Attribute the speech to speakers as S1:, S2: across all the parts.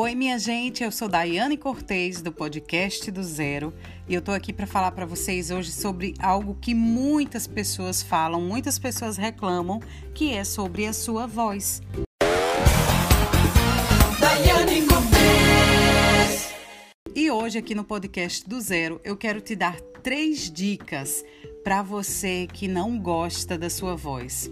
S1: Oi, minha gente, eu sou Daiane Cortez do podcast do Zero e eu tô aqui para falar para vocês hoje sobre algo que muitas pessoas falam, muitas pessoas reclamam, que é sobre a sua voz. Daiane Cortez. E hoje aqui no podcast do Zero eu quero te dar três dicas para você que não gosta da sua voz.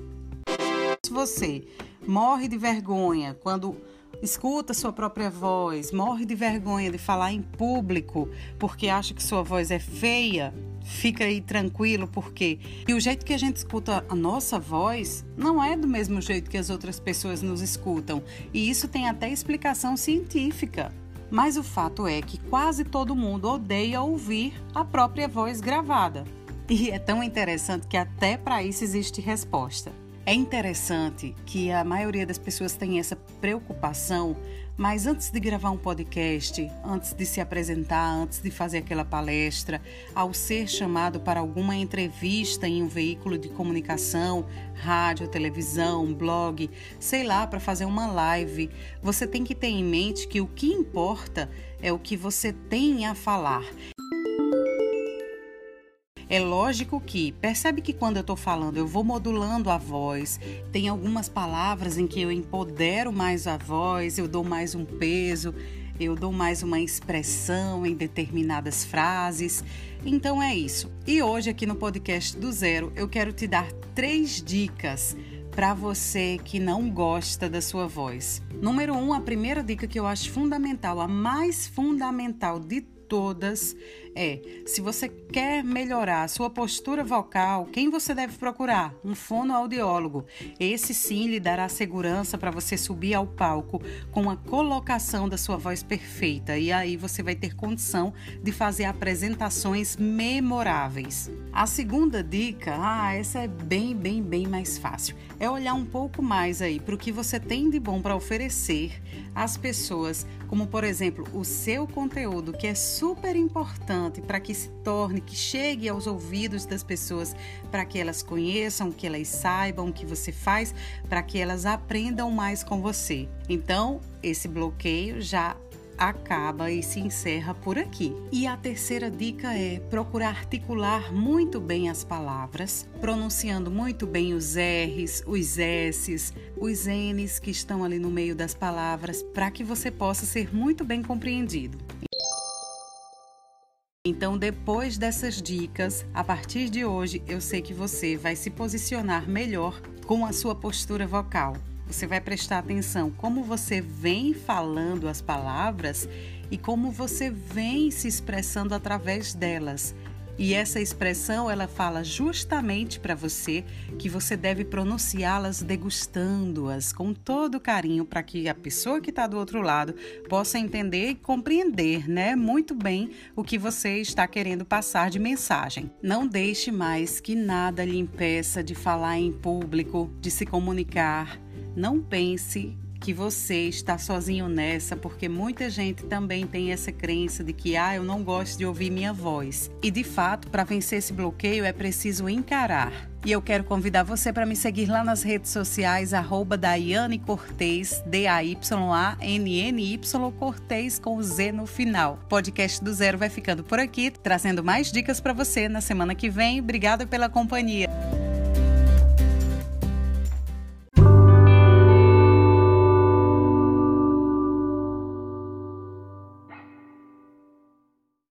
S1: Se você morre de vergonha quando escuta sua própria voz, morre de vergonha de falar em público porque acha que sua voz é feia, fica aí tranquilo porque e o jeito que a gente escuta a nossa voz não é do mesmo jeito que as outras pessoas nos escutam e isso tem até explicação científica. Mas o fato é que quase todo mundo odeia ouvir a própria voz gravada. E é tão interessante que até para isso existe resposta. É interessante que a maioria das pessoas tem essa preocupação, mas antes de gravar um podcast, antes de se apresentar, antes de fazer aquela palestra, ao ser chamado para alguma entrevista em um veículo de comunicação, rádio, televisão, blog, sei lá, para fazer uma live, você tem que ter em mente que o que importa é o que você tem a falar. É lógico que percebe que quando eu estou falando eu vou modulando a voz, tem algumas palavras em que eu empodero mais a voz, eu dou mais um peso, eu dou mais uma expressão em determinadas frases. Então é isso. E hoje aqui no podcast do Zero eu quero te dar três dicas para você que não gosta da sua voz. Número um, a primeira dica que eu acho fundamental, a mais fundamental de todas é: se você quer melhorar a sua postura vocal, quem você deve procurar? Um fonoaudiólogo. Esse sim lhe dará segurança para você subir ao palco com a colocação da sua voz perfeita e aí você vai ter condição de fazer apresentações memoráveis. A segunda dica, ah, essa é bem, bem, bem mais fácil. É olhar um pouco mais aí para o que você tem de bom para oferecer às pessoas, como por exemplo, o seu conteúdo, que é super importante para que se torne, que chegue aos ouvidos das pessoas, para que elas conheçam, que elas saibam o que você faz, para que elas aprendam mais com você. Então, esse bloqueio já acaba e se encerra por aqui. E a terceira dica é procurar articular muito bem as palavras, pronunciando muito bem os R's, os S's, os N's que estão ali no meio das palavras, para que você possa ser muito bem compreendido. Então, depois dessas dicas, a partir de hoje, eu sei que você vai se posicionar melhor com a sua postura vocal. Você vai prestar atenção como você vem falando as palavras e como você vem se expressando através delas. E essa expressão ela fala justamente para você que você deve pronunciá-las degustando-as com todo carinho para que a pessoa que está do outro lado possa entender e compreender, né, muito bem o que você está querendo passar de mensagem. Não deixe mais que nada lhe impeça de falar em público, de se comunicar. Não pense que você está sozinho nessa, porque muita gente também tem essa crença de que ah, eu não gosto de ouvir minha voz. E de fato, para vencer esse bloqueio é preciso encarar. E eu quero convidar você para me seguir lá nas redes sociais, arroba Daiane Cortez, D-A-Y-A-N-N-Y Cortez com Z no final. O podcast do Zero vai ficando por aqui, trazendo mais dicas para você na semana que vem. Obrigada pela companhia.